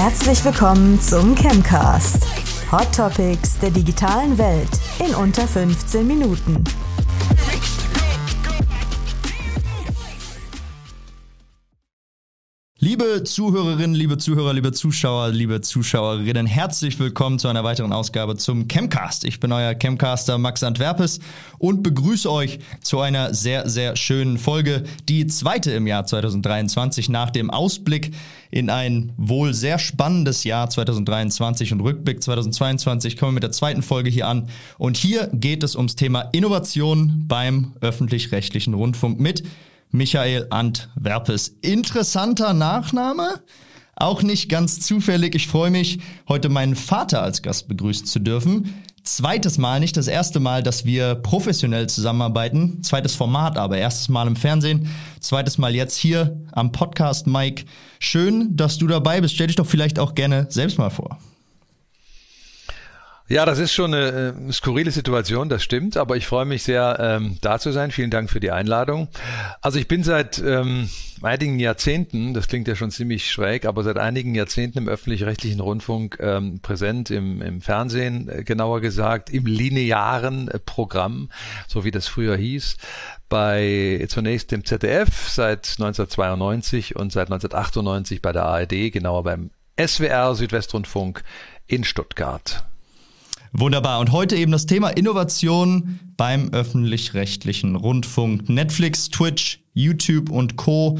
Herzlich willkommen zum Chemcast. Hot Topics der digitalen Welt in unter 15 Minuten. Liebe Zuhörerinnen, liebe Zuhörer, liebe Zuschauer, liebe Zuschauerinnen, herzlich willkommen zu einer weiteren Ausgabe zum Chemcast. Ich bin euer Chemcaster Max Antwerpes und begrüße euch zu einer sehr, sehr schönen Folge, die zweite im Jahr 2023 nach dem Ausblick in ein wohl sehr spannendes Jahr 2023 und Rückblick 2022 kommen wir mit der zweiten Folge hier an. Und hier geht es ums Thema Innovation beim öffentlich-rechtlichen Rundfunk mit Michael Antwerpes. Interessanter Nachname. Auch nicht ganz zufällig. Ich freue mich, heute meinen Vater als Gast begrüßen zu dürfen. Zweites Mal, nicht das erste Mal, dass wir professionell zusammenarbeiten. Zweites Format, aber erstes Mal im Fernsehen. Zweites Mal jetzt hier am Podcast, Mike. Schön, dass du dabei bist. Stell dich doch vielleicht auch gerne selbst mal vor. Ja, das ist schon eine äh, skurrile Situation, das stimmt, aber ich freue mich sehr, ähm, da zu sein. Vielen Dank für die Einladung. Also ich bin seit ähm, einigen Jahrzehnten, das klingt ja schon ziemlich schräg, aber seit einigen Jahrzehnten im öffentlich-rechtlichen Rundfunk ähm, präsent, im, im Fernsehen äh, genauer gesagt, im linearen äh, Programm, so wie das früher hieß bei zunächst dem ZDF seit 1992 und seit 1998 bei der ARD, genauer beim SWR Südwestrundfunk in Stuttgart. Wunderbar. Und heute eben das Thema Innovation beim öffentlich-rechtlichen Rundfunk. Netflix, Twitch, YouTube und Co.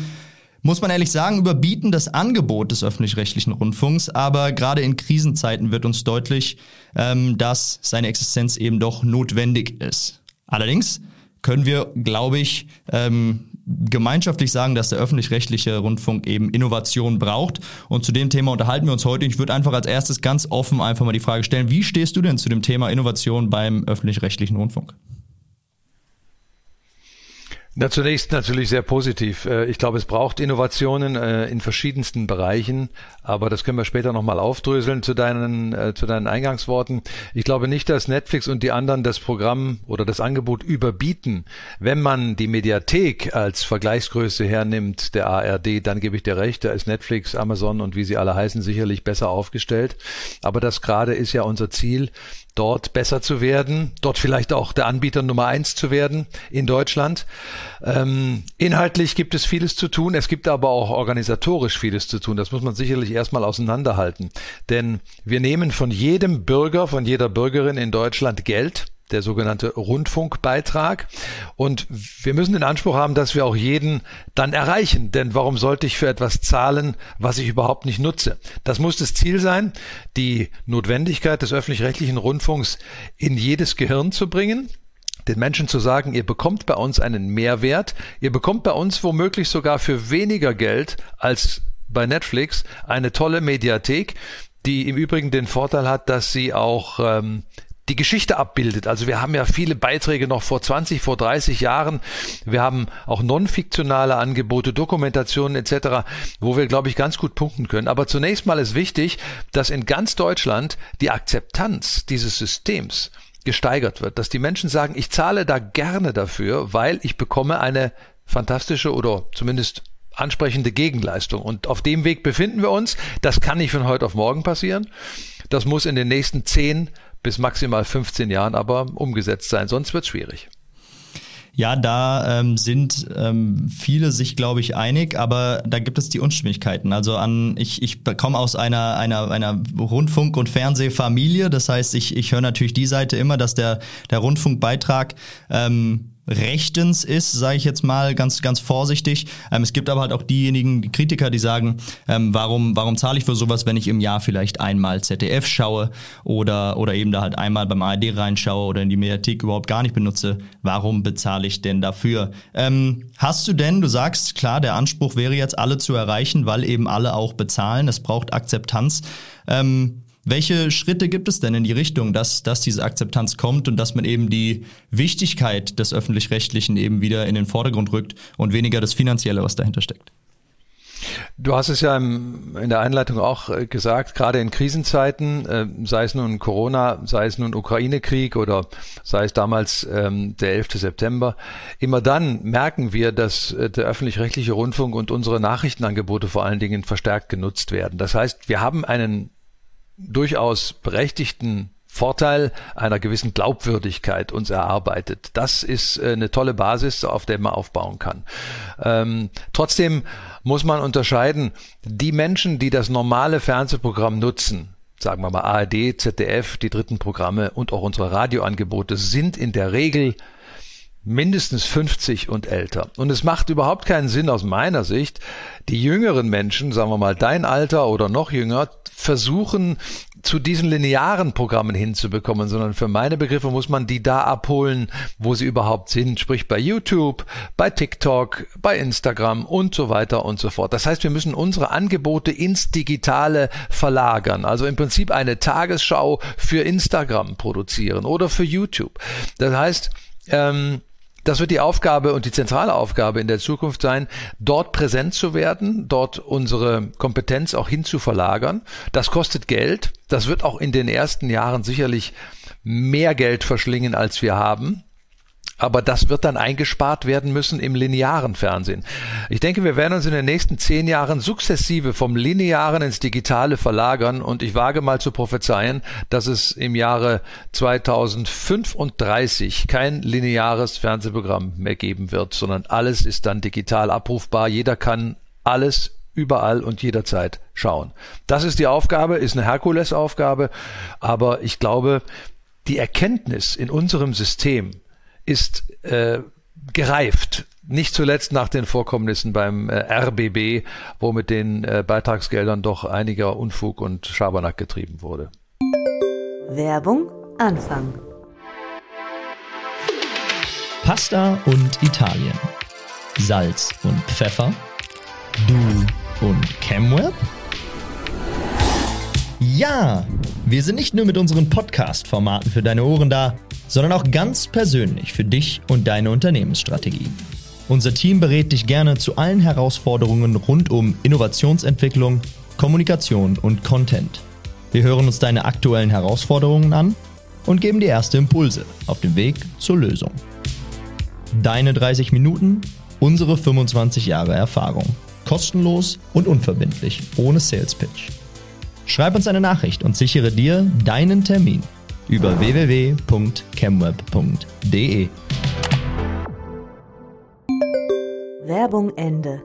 Muss man ehrlich sagen, überbieten das Angebot des öffentlich-rechtlichen Rundfunks, aber gerade in Krisenzeiten wird uns deutlich, ähm, dass seine Existenz eben doch notwendig ist. Allerdings können wir, glaube ich, ähm, gemeinschaftlich sagen, dass der öffentlich-rechtliche Rundfunk eben Innovation braucht. Und zu dem Thema unterhalten wir uns heute. Ich würde einfach als erstes ganz offen einfach mal die Frage stellen, wie stehst du denn zu dem Thema Innovation beim öffentlich-rechtlichen Rundfunk? Na, zunächst natürlich sehr positiv. Äh, ich glaube, es braucht Innovationen äh, in verschiedensten Bereichen, aber das können wir später nochmal aufdröseln zu deinen, äh, zu deinen Eingangsworten. Ich glaube nicht, dass Netflix und die anderen das Programm oder das Angebot überbieten. Wenn man die Mediathek als Vergleichsgröße hernimmt, der ARD, dann gebe ich dir recht, da ist Netflix, Amazon und wie sie alle heißen sicherlich besser aufgestellt. Aber das gerade ist ja unser Ziel, dort besser zu werden, dort vielleicht auch der Anbieter Nummer eins zu werden in Deutschland. Ähm, inhaltlich gibt es vieles zu tun, es gibt aber auch organisatorisch vieles zu tun. Das muss man sicherlich erstmal auseinanderhalten. Denn wir nehmen von jedem Bürger, von jeder Bürgerin in Deutschland Geld der sogenannte Rundfunkbeitrag. Und wir müssen den Anspruch haben, dass wir auch jeden dann erreichen. Denn warum sollte ich für etwas zahlen, was ich überhaupt nicht nutze? Das muss das Ziel sein, die Notwendigkeit des öffentlich-rechtlichen Rundfunks in jedes Gehirn zu bringen den Menschen zu sagen, ihr bekommt bei uns einen Mehrwert, ihr bekommt bei uns womöglich sogar für weniger Geld als bei Netflix eine tolle Mediathek, die im Übrigen den Vorteil hat, dass sie auch ähm, die Geschichte abbildet. Also wir haben ja viele Beiträge noch vor 20, vor 30 Jahren. Wir haben auch non-fiktionale Angebote, Dokumentationen etc., wo wir, glaube ich, ganz gut punkten können. Aber zunächst mal ist wichtig, dass in ganz Deutschland die Akzeptanz dieses Systems gesteigert wird, dass die Menschen sagen, ich zahle da gerne dafür, weil ich bekomme eine fantastische oder zumindest ansprechende Gegenleistung. Und auf dem Weg befinden wir uns. Das kann nicht von heute auf morgen passieren. Das muss in den nächsten 10 bis maximal 15 Jahren aber umgesetzt sein, sonst wird es schwierig. Ja, da ähm, sind ähm, viele sich, glaube ich, einig, aber da gibt es die Unstimmigkeiten. Also an, ich, ich komme aus einer, einer, einer Rundfunk- und Fernsehfamilie. Das heißt, ich, ich höre natürlich die Seite immer, dass der, der Rundfunkbeitrag ähm, rechtens ist, sage ich jetzt mal ganz ganz vorsichtig. Ähm, es gibt aber halt auch diejenigen, die Kritiker, die sagen, ähm, warum warum zahle ich für sowas, wenn ich im Jahr vielleicht einmal ZDF schaue oder oder eben da halt einmal beim ARD reinschaue oder in die Mediathek überhaupt gar nicht benutze? Warum bezahle ich denn dafür? Ähm, hast du denn, du sagst klar, der Anspruch wäre jetzt alle zu erreichen, weil eben alle auch bezahlen. Es braucht Akzeptanz. Ähm, welche Schritte gibt es denn in die Richtung, dass, dass diese Akzeptanz kommt und dass man eben die Wichtigkeit des öffentlich-rechtlichen eben wieder in den Vordergrund rückt und weniger das Finanzielle, was dahinter steckt? Du hast es ja im, in der Einleitung auch äh, gesagt, gerade in Krisenzeiten, äh, sei es nun Corona, sei es nun Ukraine-Krieg oder sei es damals ähm, der 11. September, immer dann merken wir, dass äh, der öffentlich-rechtliche Rundfunk und unsere Nachrichtenangebote vor allen Dingen verstärkt genutzt werden. Das heißt, wir haben einen durchaus berechtigten Vorteil einer gewissen Glaubwürdigkeit uns erarbeitet. Das ist äh, eine tolle Basis, auf der man aufbauen kann. Ähm, trotzdem muss man unterscheiden, die Menschen, die das normale Fernsehprogramm nutzen, sagen wir mal ARD, ZDF, die dritten Programme und auch unsere Radioangebote sind in der Regel mindestens 50 und älter. Und es macht überhaupt keinen Sinn aus meiner Sicht, die jüngeren Menschen, sagen wir mal dein Alter oder noch jünger, versuchen zu diesen linearen Programmen hinzubekommen, sondern für meine Begriffe muss man die da abholen, wo sie überhaupt sind, sprich bei YouTube, bei TikTok, bei Instagram und so weiter und so fort. Das heißt, wir müssen unsere Angebote ins Digitale verlagern, also im Prinzip eine Tagesschau für Instagram produzieren oder für YouTube. Das heißt, ähm, das wird die Aufgabe und die zentrale Aufgabe in der Zukunft sein, dort präsent zu werden, dort unsere Kompetenz auch hin zu verlagern. Das kostet Geld. Das wird auch in den ersten Jahren sicherlich mehr Geld verschlingen, als wir haben. Aber das wird dann eingespart werden müssen im linearen Fernsehen. Ich denke, wir werden uns in den nächsten zehn Jahren sukzessive vom linearen ins digitale verlagern und ich wage mal zu prophezeien, dass es im Jahre 2035 kein lineares Fernsehprogramm mehr geben wird, sondern alles ist dann digital abrufbar. Jeder kann alles überall und jederzeit schauen. Das ist die Aufgabe, ist eine Herkulesaufgabe, aber ich glaube, die Erkenntnis in unserem System, ist äh, gereift. Nicht zuletzt nach den Vorkommnissen beim äh, RBB, wo mit den äh, Beitragsgeldern doch einiger Unfug und Schabernack getrieben wurde. Werbung Anfang. Pasta und Italien. Salz und Pfeffer. Du und ChemWeb? Ja, wir sind nicht nur mit unseren Podcast-Formaten für deine Ohren da sondern auch ganz persönlich für dich und deine Unternehmensstrategie. Unser Team berät dich gerne zu allen Herausforderungen rund um Innovationsentwicklung, Kommunikation und Content. Wir hören uns deine aktuellen Herausforderungen an und geben dir erste Impulse auf dem Weg zur Lösung. Deine 30 Minuten, unsere 25 Jahre Erfahrung. Kostenlos und unverbindlich, ohne Sales Pitch. Schreib uns eine Nachricht und sichere dir deinen Termin über www.chemweb.de. Werbung Ende.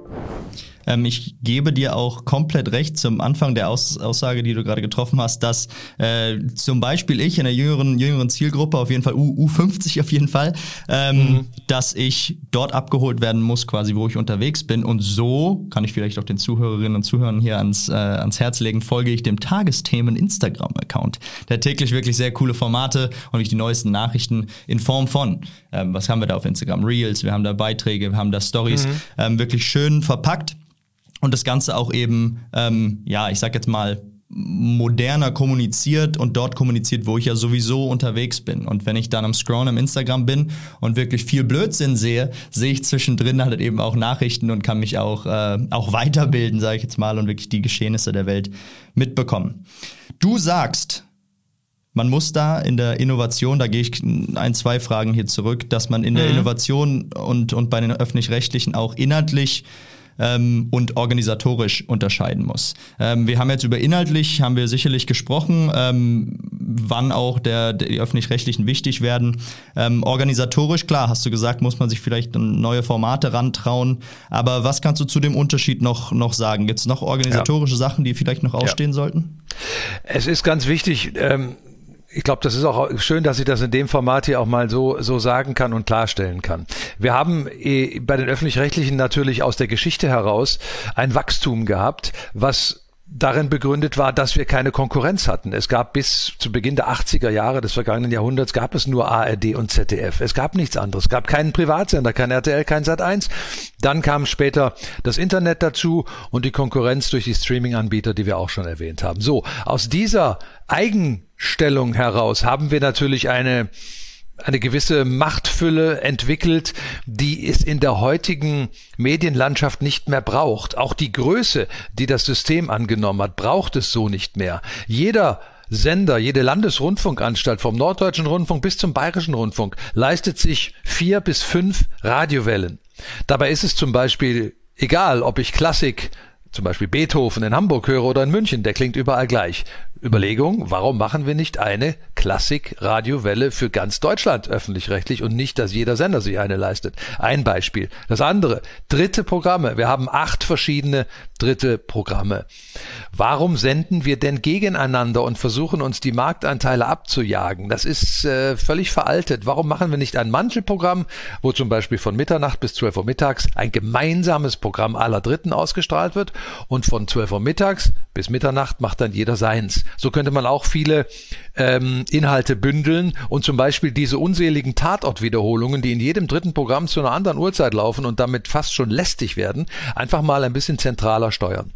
Ähm, ich gebe dir auch komplett recht zum Anfang der Aus Aussage, die du gerade getroffen hast, dass äh, zum Beispiel ich in der jüngeren, jüngeren Zielgruppe, auf jeden Fall U, U50 auf jeden Fall, ähm, mhm. dass ich dort abgeholt werden muss, quasi wo ich unterwegs bin. Und so kann ich vielleicht auch den Zuhörerinnen und Zuhörern hier ans, äh, ans Herz legen, folge ich dem Tagesthemen Instagram-Account. Der täglich wirklich sehr coole Formate und ich die neuesten Nachrichten in Form von, ähm, was haben wir da auf Instagram? Reels, wir haben da Beiträge, wir haben da Stories, mhm. ähm, wirklich schön verpackt und das Ganze auch eben, ähm, ja, ich sag jetzt mal, moderner kommuniziert und dort kommuniziert, wo ich ja sowieso unterwegs bin. Und wenn ich dann am Scrollen im Instagram bin und wirklich viel Blödsinn sehe, sehe ich zwischendrin halt eben auch Nachrichten und kann mich auch, äh, auch weiterbilden, sage ich jetzt mal, und wirklich die Geschehnisse der Welt mitbekommen. Du sagst, man muss da in der Innovation, da gehe ich ein, zwei Fragen hier zurück, dass man in der mhm. Innovation und, und bei den öffentlich-rechtlichen auch inhaltlich ähm, und organisatorisch unterscheiden muss. Ähm, wir haben jetzt über inhaltlich, haben wir sicherlich gesprochen, ähm, wann auch der, die öffentlich-rechtlichen wichtig werden. Ähm, organisatorisch, klar, hast du gesagt, muss man sich vielleicht neue Formate rantrauen. Aber was kannst du zu dem Unterschied noch, noch sagen? Gibt es noch organisatorische ja. Sachen, die vielleicht noch ausstehen ja. sollten? Es ist ganz wichtig, ähm, ich glaube, das ist auch schön, dass ich das in dem Format hier auch mal so, so sagen kann und klarstellen kann. Wir haben äh, bei den öffentlich-rechtlichen natürlich aus der Geschichte heraus ein Wachstum gehabt, was darin begründet war, dass wir keine Konkurrenz hatten. Es gab bis zu Beginn der 80er Jahre des vergangenen Jahrhunderts gab es nur ARD und ZDF. Es gab nichts anderes. Es gab keinen Privatsender, kein RTL, kein Sat1. Dann kam später das Internet dazu und die Konkurrenz durch die Streaming-Anbieter, die wir auch schon erwähnt haben. So, aus dieser Eigenstellung heraus haben wir natürlich eine eine gewisse Machtfülle entwickelt, die es in der heutigen Medienlandschaft nicht mehr braucht. Auch die Größe, die das System angenommen hat, braucht es so nicht mehr. Jeder Sender, jede Landesrundfunkanstalt vom Norddeutschen Rundfunk bis zum Bayerischen Rundfunk leistet sich vier bis fünf Radiowellen. Dabei ist es zum Beispiel egal, ob ich Klassik, zum Beispiel Beethoven in Hamburg höre oder in München, der klingt überall gleich. Überlegung, warum machen wir nicht eine Klassik-Radiowelle für ganz Deutschland öffentlich-rechtlich und nicht, dass jeder Sender sich eine leistet? Ein Beispiel. Das andere, dritte Programme. Wir haben acht verschiedene dritte Programme. Warum senden wir denn gegeneinander und versuchen uns die Marktanteile abzujagen? Das ist äh, völlig veraltet. Warum machen wir nicht ein Mantelprogramm, wo zum Beispiel von Mitternacht bis 12 Uhr mittags ein gemeinsames Programm aller Dritten ausgestrahlt wird und von 12 Uhr mittags bis Mitternacht macht dann jeder seins. So könnte man auch viele ähm, Inhalte bündeln und zum Beispiel diese unseligen Tatortwiederholungen, die in jedem dritten Programm zu einer anderen Uhrzeit laufen und damit fast schon lästig werden, einfach mal ein bisschen zentraler steuern.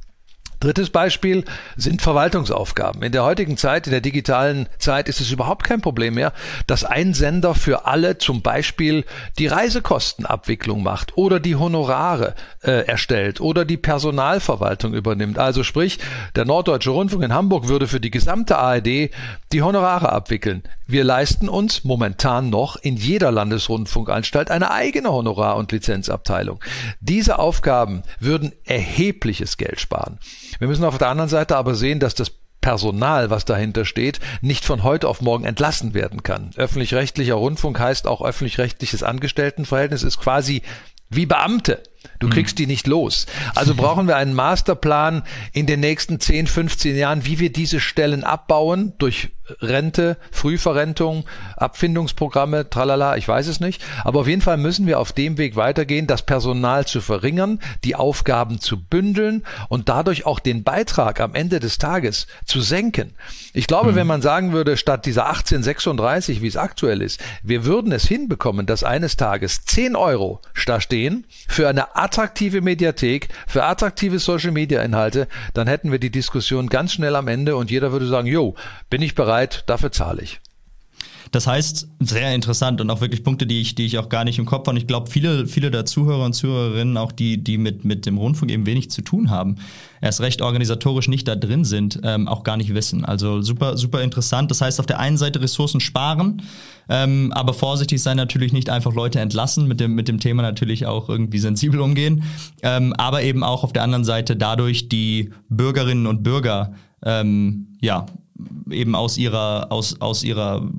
Drittes Beispiel sind Verwaltungsaufgaben. In der heutigen Zeit, in der digitalen Zeit, ist es überhaupt kein Problem mehr, dass ein Sender für alle zum Beispiel die Reisekostenabwicklung macht oder die Honorare äh, erstellt oder die Personalverwaltung übernimmt. Also sprich, der Norddeutsche Rundfunk in Hamburg würde für die gesamte ARD die Honorare abwickeln. Wir leisten uns momentan noch in jeder Landesrundfunkanstalt eine eigene Honorar- und Lizenzabteilung. Diese Aufgaben würden erhebliches Geld sparen. Wir müssen auf der anderen Seite aber sehen, dass das Personal, was dahinter steht, nicht von heute auf morgen entlassen werden kann. Öffentlich-rechtlicher Rundfunk heißt auch öffentlich-rechtliches Angestelltenverhältnis ist quasi wie Beamte. Du kriegst mhm. die nicht los. Also brauchen wir einen Masterplan in den nächsten 10, 15 Jahren, wie wir diese Stellen abbauen durch Rente, Frühverrentung, Abfindungsprogramme, tralala, ich weiß es nicht. Aber auf jeden Fall müssen wir auf dem Weg weitergehen, das Personal zu verringern, die Aufgaben zu bündeln und dadurch auch den Beitrag am Ende des Tages zu senken. Ich glaube, mhm. wenn man sagen würde, statt dieser 1836, wie es aktuell ist, wir würden es hinbekommen, dass eines Tages 10 Euro da stehen für eine attraktive Mediathek, für attraktive Social Media Inhalte, dann hätten wir die Diskussion ganz schnell am Ende und jeder würde sagen, jo, bin ich bereit, dafür zahle ich. Das heißt, sehr interessant und auch wirklich Punkte, die ich, die ich auch gar nicht im Kopf habe. Und ich glaube, viele, viele der Zuhörer und Zuhörerinnen, auch die, die mit, mit dem Rundfunk eben wenig zu tun haben, erst recht organisatorisch nicht da drin sind, ähm, auch gar nicht wissen. Also super, super interessant. Das heißt, auf der einen Seite Ressourcen sparen, ähm, aber vorsichtig sein natürlich nicht einfach Leute entlassen, mit dem, mit dem Thema natürlich auch irgendwie sensibel umgehen, ähm, aber eben auch auf der anderen Seite dadurch die Bürgerinnen und Bürger ähm, ja eben aus ihrer aus aus ihrer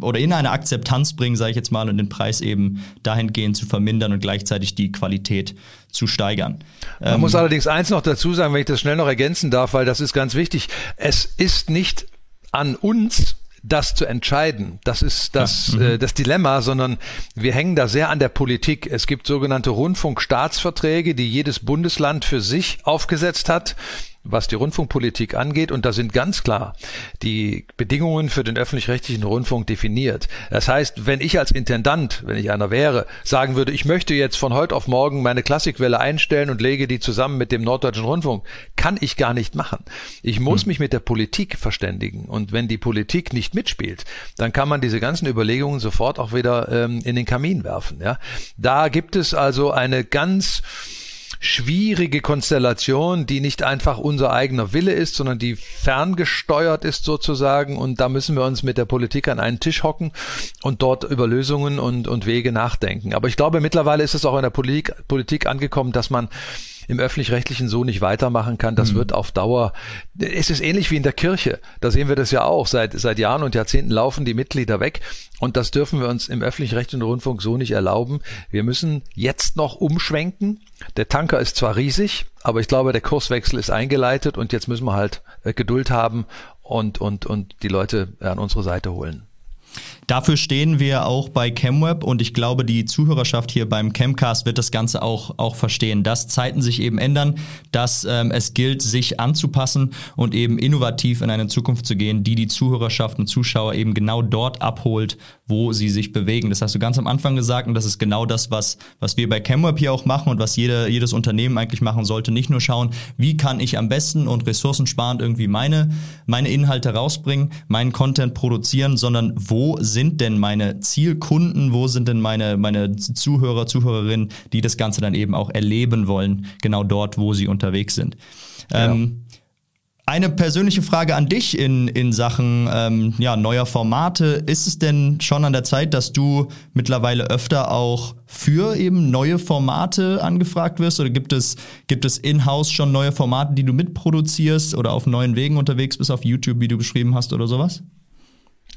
oder in eine Akzeptanz bringen, sage ich jetzt mal, und den Preis eben dahingehend zu vermindern und gleichzeitig die Qualität zu steigern. Man ähm, muss allerdings eins noch dazu sagen, wenn ich das schnell noch ergänzen darf, weil das ist ganz wichtig. Es ist nicht an uns, das zu entscheiden. Das ist das, ja. mhm. äh, das Dilemma, sondern wir hängen da sehr an der Politik. Es gibt sogenannte Rundfunkstaatsverträge, die jedes Bundesland für sich aufgesetzt hat was die Rundfunkpolitik angeht. Und da sind ganz klar die Bedingungen für den öffentlich-rechtlichen Rundfunk definiert. Das heißt, wenn ich als Intendant, wenn ich einer wäre, sagen würde, ich möchte jetzt von heute auf morgen meine Klassikwelle einstellen und lege die zusammen mit dem Norddeutschen Rundfunk, kann ich gar nicht machen. Ich muss hm. mich mit der Politik verständigen. Und wenn die Politik nicht mitspielt, dann kann man diese ganzen Überlegungen sofort auch wieder ähm, in den Kamin werfen. Ja? Da gibt es also eine ganz schwierige Konstellation, die nicht einfach unser eigener Wille ist, sondern die ferngesteuert ist sozusagen. Und da müssen wir uns mit der Politik an einen Tisch hocken und dort über Lösungen und, und Wege nachdenken. Aber ich glaube, mittlerweile ist es auch in der Politik, Politik angekommen, dass man im öffentlich-rechtlichen so nicht weitermachen kann. Das mhm. wird auf Dauer, es ist ähnlich wie in der Kirche. Da sehen wir das ja auch. Seit, seit Jahren und Jahrzehnten laufen die Mitglieder weg. Und das dürfen wir uns im öffentlich-rechtlichen Rundfunk so nicht erlauben. Wir müssen jetzt noch umschwenken. Der Tanker ist zwar riesig, aber ich glaube, der Kurswechsel ist eingeleitet und jetzt müssen wir halt äh, Geduld haben und, und, und die Leute an unsere Seite holen. Dafür stehen wir auch bei ChemWeb und ich glaube, die Zuhörerschaft hier beim Chemcast wird das Ganze auch, auch verstehen, dass Zeiten sich eben ändern, dass ähm, es gilt, sich anzupassen und eben innovativ in eine Zukunft zu gehen, die die Zuhörerschaft und Zuschauer eben genau dort abholt, wo sie sich bewegen. Das hast du ganz am Anfang gesagt und das ist genau das, was, was wir bei ChemWeb hier auch machen und was jede, jedes Unternehmen eigentlich machen sollte. Nicht nur schauen, wie kann ich am besten und ressourcensparend irgendwie meine, meine Inhalte rausbringen, meinen Content produzieren, sondern wo sind denn meine Zielkunden, wo sind denn meine, meine Zuhörer, Zuhörerinnen, die das Ganze dann eben auch erleben wollen, genau dort, wo sie unterwegs sind. Ja. Ähm, eine persönliche Frage an dich in, in Sachen ähm, ja, neuer Formate. Ist es denn schon an der Zeit, dass du mittlerweile öfter auch für eben neue Formate angefragt wirst? Oder gibt es, gibt es in-house schon neue Formate, die du mitproduzierst oder auf neuen Wegen unterwegs bist, auf YouTube, wie du beschrieben hast oder sowas?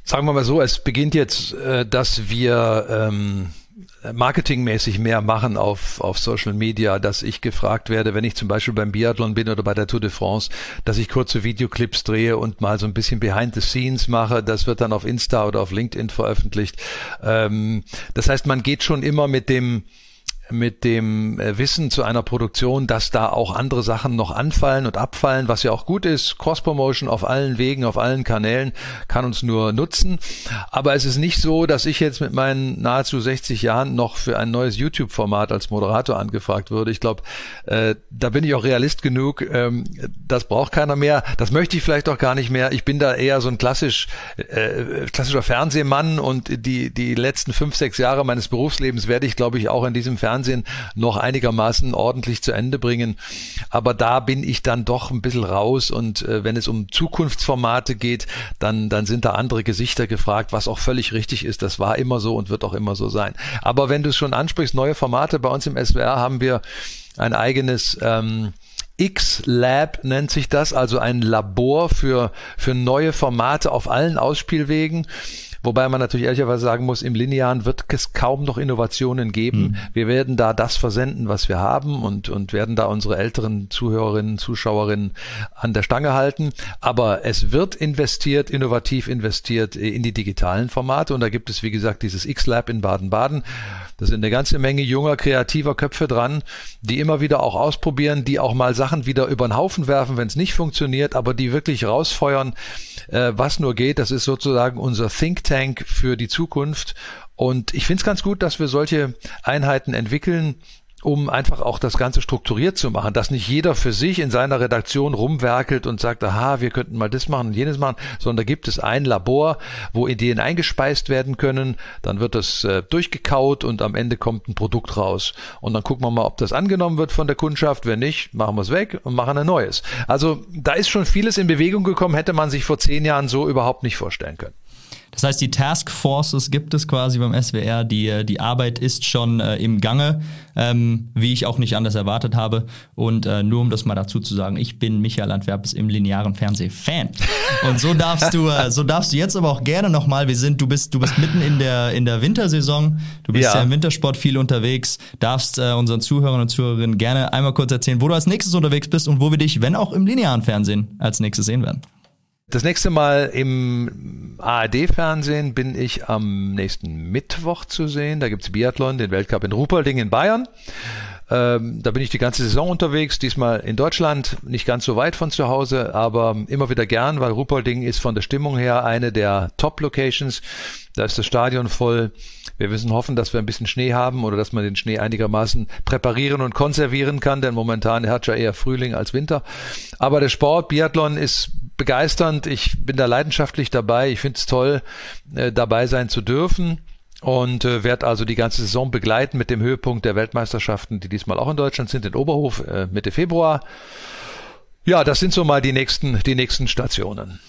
Sagen wir mal so, es beginnt jetzt, äh, dass wir ähm, marketingmäßig mehr machen auf, auf Social Media, dass ich gefragt werde, wenn ich zum Beispiel beim Biathlon bin oder bei der Tour de France, dass ich kurze Videoclips drehe und mal so ein bisschen Behind the Scenes mache. Das wird dann auf Insta oder auf LinkedIn veröffentlicht. Ähm, das heißt, man geht schon immer mit dem mit dem äh, Wissen zu einer Produktion, dass da auch andere Sachen noch anfallen und abfallen, was ja auch gut ist. Cross-Promotion auf allen Wegen, auf allen Kanälen kann uns nur nutzen. Aber es ist nicht so, dass ich jetzt mit meinen nahezu 60 Jahren noch für ein neues YouTube-Format als Moderator angefragt würde. Ich glaube, äh, da bin ich auch realist genug. Ähm, das braucht keiner mehr. Das möchte ich vielleicht auch gar nicht mehr. Ich bin da eher so ein klassisch, äh, klassischer Fernsehmann und die, die letzten fünf, sechs Jahre meines Berufslebens werde ich, glaube ich, auch in diesem Fernsehen Fernsehen noch einigermaßen ordentlich zu Ende bringen. Aber da bin ich dann doch ein bisschen raus und äh, wenn es um Zukunftsformate geht, dann, dann sind da andere Gesichter gefragt, was auch völlig richtig ist. Das war immer so und wird auch immer so sein. Aber wenn du es schon ansprichst, neue Formate bei uns im SWR haben wir ein eigenes ähm, X-Lab nennt sich das, also ein Labor für, für neue Formate auf allen Ausspielwegen. Wobei man natürlich ehrlicherweise sagen muss, im Linearen wird es kaum noch Innovationen geben. Mhm. Wir werden da das versenden, was wir haben und, und werden da unsere älteren Zuhörerinnen, Zuschauerinnen an der Stange halten. Aber es wird investiert, innovativ investiert in die digitalen Formate. Und da gibt es, wie gesagt, dieses X-Lab in Baden-Baden. Da sind eine ganze Menge junger, kreativer Köpfe dran, die immer wieder auch ausprobieren, die auch mal Sachen wieder über den Haufen werfen, wenn es nicht funktioniert, aber die wirklich rausfeuern, äh, was nur geht. Das ist sozusagen unser Think Tank für die Zukunft. Und ich finde es ganz gut, dass wir solche Einheiten entwickeln, um einfach auch das Ganze strukturiert zu machen, dass nicht jeder für sich in seiner Redaktion rumwerkelt und sagt, aha, wir könnten mal das machen und jenes machen, sondern da gibt es ein Labor, wo Ideen eingespeist werden können, dann wird das äh, durchgekaut und am Ende kommt ein Produkt raus. Und dann gucken wir mal, ob das angenommen wird von der Kundschaft. Wenn nicht, machen wir es weg und machen ein neues. Also da ist schon vieles in Bewegung gekommen, hätte man sich vor zehn Jahren so überhaupt nicht vorstellen können. Das heißt, die Task Forces gibt es quasi beim SWR. Die, die Arbeit ist schon äh, im Gange, ähm, wie ich auch nicht anders erwartet habe. Und äh, nur um das mal dazu zu sagen, ich bin Michael Antwerpes im linearen Fernseh-Fan. Und so darfst du, äh, so darfst du jetzt aber auch gerne nochmal, wir sind, du bist, du bist mitten in der, in der Wintersaison, du bist ja. ja im Wintersport viel unterwegs, darfst äh, unseren Zuhörern und Zuhörerinnen gerne einmal kurz erzählen, wo du als nächstes unterwegs bist und wo wir dich, wenn auch im linearen Fernsehen, als nächstes sehen werden. Das nächste Mal im ARD-Fernsehen bin ich am nächsten Mittwoch zu sehen. Da gibt's Biathlon, den Weltcup in Ruhpolding in Bayern. Ähm, da bin ich die ganze Saison unterwegs, diesmal in Deutschland, nicht ganz so weit von zu Hause, aber immer wieder gern, weil Ruhpolding ist von der Stimmung her eine der Top-Locations. Da ist das Stadion voll. Wir müssen hoffen, dass wir ein bisschen Schnee haben oder dass man den Schnee einigermaßen präparieren und konservieren kann, denn momentan hat ja eher Frühling als Winter. Aber der Sport, Biathlon ist begeisternd. Ich bin da leidenschaftlich dabei. Ich finde es toll, äh, dabei sein zu dürfen und äh, werde also die ganze Saison begleiten mit dem Höhepunkt der Weltmeisterschaften, die diesmal auch in Deutschland sind, in Oberhof äh, Mitte Februar. Ja, das sind so mal die nächsten, die nächsten Stationen.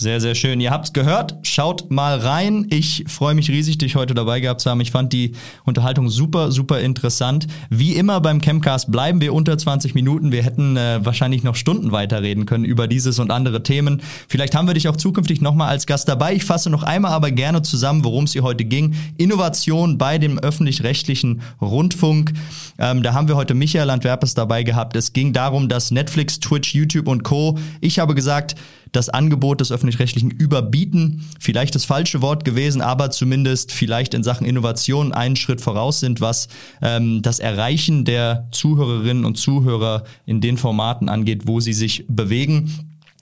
Sehr, sehr schön. Ihr habt's gehört. Schaut mal rein. Ich freue mich riesig, dich heute dabei gehabt zu haben. Ich fand die Unterhaltung super, super interessant. Wie immer beim Chemcast bleiben wir unter 20 Minuten. Wir hätten äh, wahrscheinlich noch Stunden weiterreden können über dieses und andere Themen. Vielleicht haben wir dich auch zukünftig nochmal als Gast dabei. Ich fasse noch einmal aber gerne zusammen, worum es hier heute ging. Innovation bei dem öffentlich-rechtlichen Rundfunk. Ähm, da haben wir heute Michael Antwerpes dabei gehabt. Es ging darum, dass Netflix, Twitch, YouTube und Co. Ich habe gesagt, das Angebot des öffentlich-rechtlichen überbieten. Vielleicht das falsche Wort gewesen, aber zumindest vielleicht in Sachen Innovation einen Schritt voraus sind, was ähm, das Erreichen der Zuhörerinnen und Zuhörer in den Formaten angeht, wo sie sich bewegen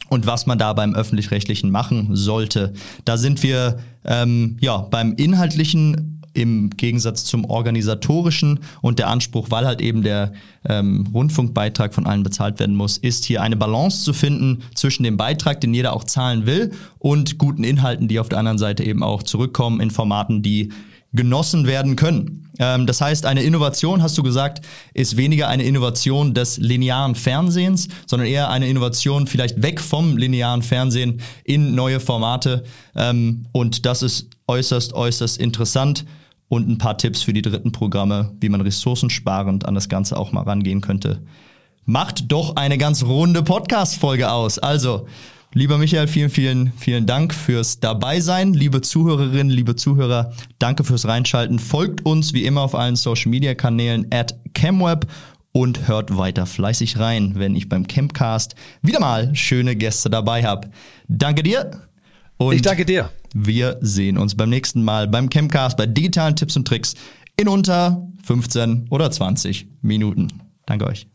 und was man da beim öffentlich-rechtlichen machen sollte. Da sind wir ähm, ja beim inhaltlichen im Gegensatz zum organisatorischen und der Anspruch, weil halt eben der ähm, Rundfunkbeitrag von allen bezahlt werden muss, ist hier eine Balance zu finden zwischen dem Beitrag, den jeder auch zahlen will, und guten Inhalten, die auf der anderen Seite eben auch zurückkommen in Formaten, die genossen werden können. Ähm, das heißt, eine Innovation, hast du gesagt, ist weniger eine Innovation des linearen Fernsehens, sondern eher eine Innovation vielleicht weg vom linearen Fernsehen in neue Formate. Ähm, und das ist äußerst, äußerst interessant und ein paar Tipps für die dritten Programme, wie man ressourcensparend an das Ganze auch mal rangehen könnte. Macht doch eine ganz runde Podcast-Folge aus. Also, Lieber Michael, vielen, vielen, vielen Dank fürs Dabeisein. Liebe Zuhörerinnen, liebe Zuhörer, danke fürs Reinschalten. Folgt uns wie immer auf allen Social Media Kanälen at CamWeb und hört weiter fleißig rein, wenn ich beim Campcast wieder mal schöne Gäste dabei habe. Danke dir. Und ich danke dir. Wir sehen uns beim nächsten Mal beim Campcast bei digitalen Tipps und Tricks in unter 15 oder 20 Minuten. Danke euch.